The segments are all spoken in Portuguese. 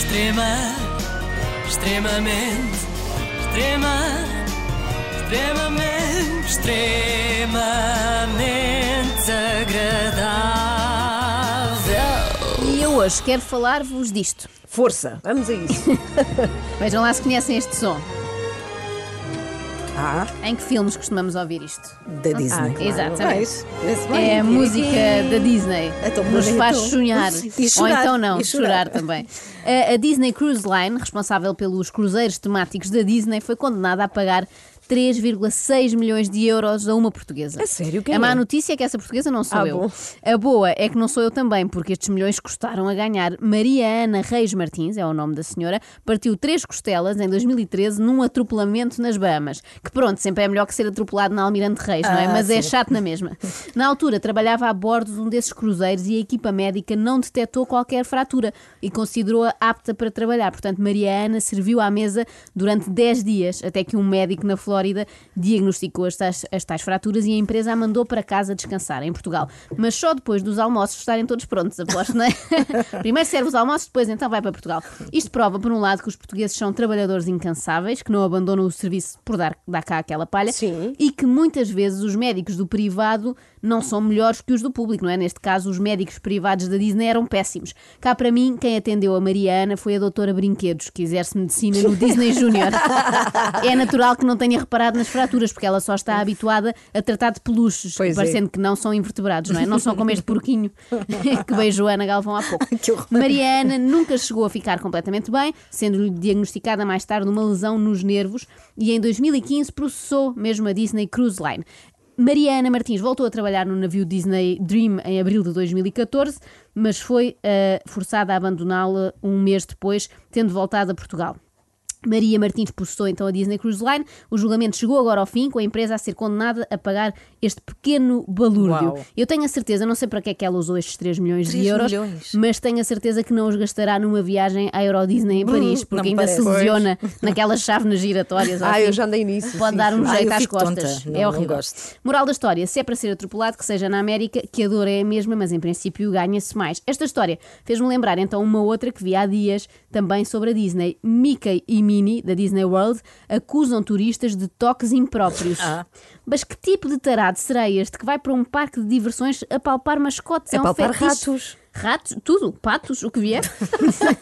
Extrema, extremamente, extrema, extremamente, extremamente agradável. E eu hoje quero falar-vos disto. Força, vamos a isso. Vejam lá se conhecem este som. Ah, Em que filmes costumamos ouvir isto? Da Disney. claro. Exatamente. É a música da Disney. Então, Nos faz sonhar. E Ou chorar, então não, chorar. chorar. também. A Disney Cruise Line, responsável pelos cruzeiros temáticos da Disney, foi condenada a pagar 3,6 milhões de euros a uma portuguesa. A sério? Quem a má é? notícia é que essa portuguesa não sou Ah, eu. bom. A boa é que não sou eu também, porque estes milhões custaram a ganhar. Maria Ana Reis Martins, é o nome da senhora, partiu três costelas em 2013 num atropelamento nas Bahamas. Que pronto, sempre é melhor que ser atropelado na Almirante Reis, não é? Ah, Mas é sim. chato na mesma. Na altura, trabalhava a bordo de um desses cruzeiros e a equipa médica não detectou qualquer fratura e considerou-a apta para trabalhar. Portanto, Maria Ana serviu à mesa durante 10 dias, até que um médico na Flórida diagnosticou as tais, as tais fraturas e a empresa a mandou para casa descansar, em Portugal. Mas só depois dos almoços estarem todos prontos, aposto, não é? Primeiro serve os almoços, depois então vai para Portugal. Isto prova, por um lado, que os portugueses são trabalhadores incansáveis, que não abandonam o serviço por dar, dar cá aquela palha Sim. e que muitas vezes os médicos do privado não são melhores que os do público, não é? Neste caso, os médicos privados da Disney eram péssimos. Cá para mim, quem atendeu a Mariana foi a doutora Brinquedos, que exerce medicina no Disney Junior. é natural que não tenha reparado nas fraturas, porque ela só está habituada a tratar de peluches, Pois é. parecendo que não são invertebrados, não é? Não são como este porquinho que beijou a Ana Galvão há pouco. Mariana nunca chegou a ficar completamente bem, sendo-lhe diagnosticada mais tarde uma lesão nos nervos e em 2015 processou mesmo a Disney Cruise Line. Mariana Martins voltou a trabalhar no navio Disney Dream em abril de 2014, mas foi eh, forçada a abandoná-la um mês depois, tendo voltado a Portugal. Maria Martins processou então a Disney Cruise Line. O julgamento chegou agora ao fim, com a empresa a ser condenada a pagar este pequeno balúrdio. Uau. Eu tenho a certeza, não sei para que é que ela usou estes 3 milhões de 3 euros, milhões? mas tenho a certeza que não os gastará numa viagem à Euro Disney em Paris, não porque ainda se parece. lesiona naquelas chávenas giratórias. Ah, assim. eu já andei nisso. Pode sim, dar um. Ah, jeito às costas. tonta. Não- é não horrível. gosto. Moral da história: se é para ser atropelado, que seja na América, que a dor é a mesma, mas em princípio ganha-se mais. Esta história fez-me lembrar então uma outra que vi há dias também sobre a Disney. Mickey e Minnie, da Disney World, acusam turistas de toques impróprios. Ah. Mas que tipo de tarado será este que vai para um parque de diversões a palpar mascotes? É, um palpar fetiche. ratos. Ratos, tudo, patos, o que vier.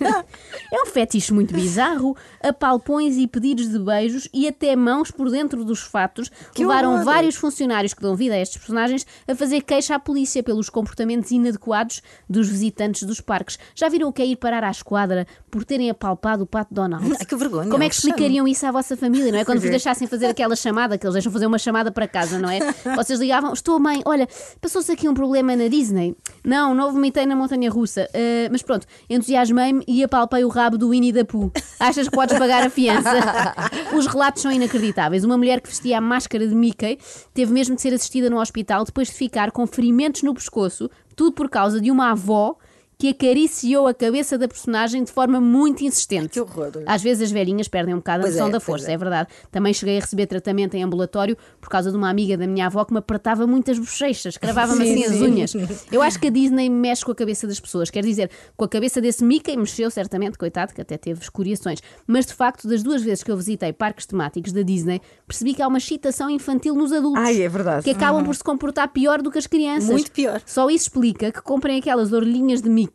é um fetiche muito bizarro. Apalpões e pedidos de beijos e até mãos por dentro dos fatos Que levaram horror. vários funcionários que dão vida a estes personagens a fazer queixa à polícia pelos comportamentos inadequados dos visitantes dos parques. Já viram o que é ir parar à esquadra por terem apalpado o pato Donald? Ai, que vergonha. Como é que explicariam isso à vossa família, não é? Quando vos deixassem fazer aquela chamada, que eles deixam fazer uma chamada para casa, não é? Vocês ligavam, estou mãe, olha, passou-se aqui um problema na Disney. Não, não vomitei na montanha russa. Ah, mas pronto, entusiasmei-me e apalpei o rabo do Winnie da Pooh. Achas que podes pagar a fiança? Os relatos são inacreditáveis. Uma mulher que vestia a máscara de Mickey teve mesmo de ser assistida no hospital depois de ficar com ferimentos no pescoço, tudo por causa de uma avó que acariciou a cabeça da personagem de forma muito insistente. Que horror. Às vezes as velhinhas perdem um bocado a Pois noção é, da força, é. é. verdade. Também cheguei a receber tratamento em ambulatório por causa de uma amiga da minha avó que me apertava muitas bochechas, cravava-me Sim, assim as sim. unhas. Eu acho que a Disney mexe com a cabeça das pessoas. Quer dizer, com a cabeça desse Mickey mexeu certamente, coitado, que até teve escoriações. Mas de facto, das duas vezes que eu visitei parques temáticos da Disney, percebi que há uma excitação infantil nos adultos. Ai, é verdade. Que acabam por se comportar pior do que as crianças. Muito pior. Só isso explica que comprem aquelas orelhinhas de Mickey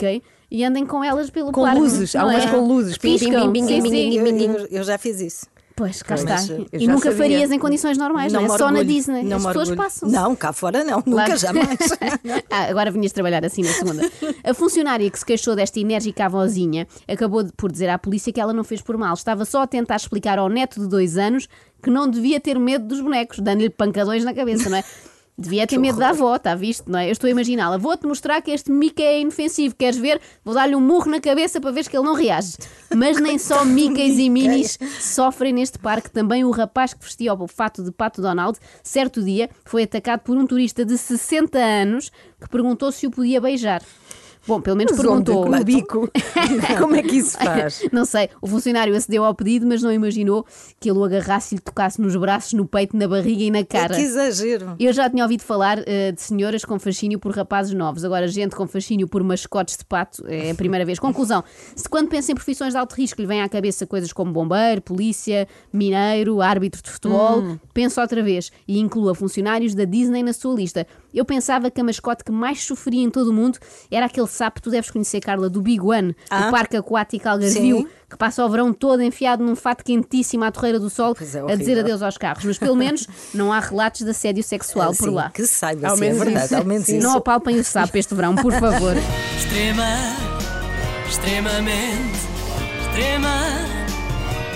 e andem com elas pelo Com parque. luzes, há não umas é? com luzes. Piscam, pim, sim. pim, Eu, eu- já fiz isso. Pois, cá Mas, está. E nunca sabia. farias em condições normais, não, me é? Só na orgulho. Disney. Não As pessoas orgulho. passam. Não, cá fora não. Claro. Nunca, jamais. ah, agora vinhas trabalhar assim na segunda. A funcionária que se queixou desta enérgica avózinha acabou de- por dizer à polícia que ela não fez por mal. Estava só a tentar explicar ao neto de dois anos que não devia ter medo dos bonecos, dando-lhe pancadões na cabeça, não é? Devia ter medo da avó, está visto, não é? Eu estou a imaginá-la. Vou-te mostrar que este Mickey é inofensivo. Queres ver? Vou dar-lhe um murro na cabeça para ver que ele não reage. Mas nem só Mickeys e Minis sofrem neste parque. Também o rapaz que vestia o fato de Pato Donald, certo dia, foi atacado por um turista de 60 anos que perguntou se o podia beijar. Bom, pelo menos Mas onde? perguntou. No bico. Como é que isso faz? Não sei, o funcionário acedeu ao pedido, mas não imaginou que ele o agarrasse e lhe tocasse nos braços, no peito, na barriga e na cara. Que exagero. Eu já tinha ouvido falar eh, de senhoras com fascínio por rapazes novos. Agora, gente com fascínio por mascotes de pato é a primeira vez. Conclusão: se quando pensa em profissões de alto risco lhe vem à cabeça coisas como bombeiro, polícia, mineiro, árbitro de futebol, Hum. pensa outra vez e inclua funcionários da Disney na sua lista. Eu pensava que a mascote que mais sofria em todo o mundo era aquele sapo, tu deves conhecer, Carla, do Big One, ah. do Parque Aquático Algarvio, Sim. que passa o verão todo enfiado num fato quentíssimo à torreira do sol é, a dizer adeus aos carros. Mas pelo menos não há relatos de assédio sexual por sim, lá. Que saiba, ao é menos é verdade, isso. Ao menos isso. Não apalpem o sapo este verão, por favor. Extrema, extremamente, extrema,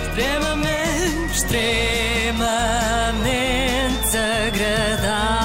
extremamente, extremamente agradável.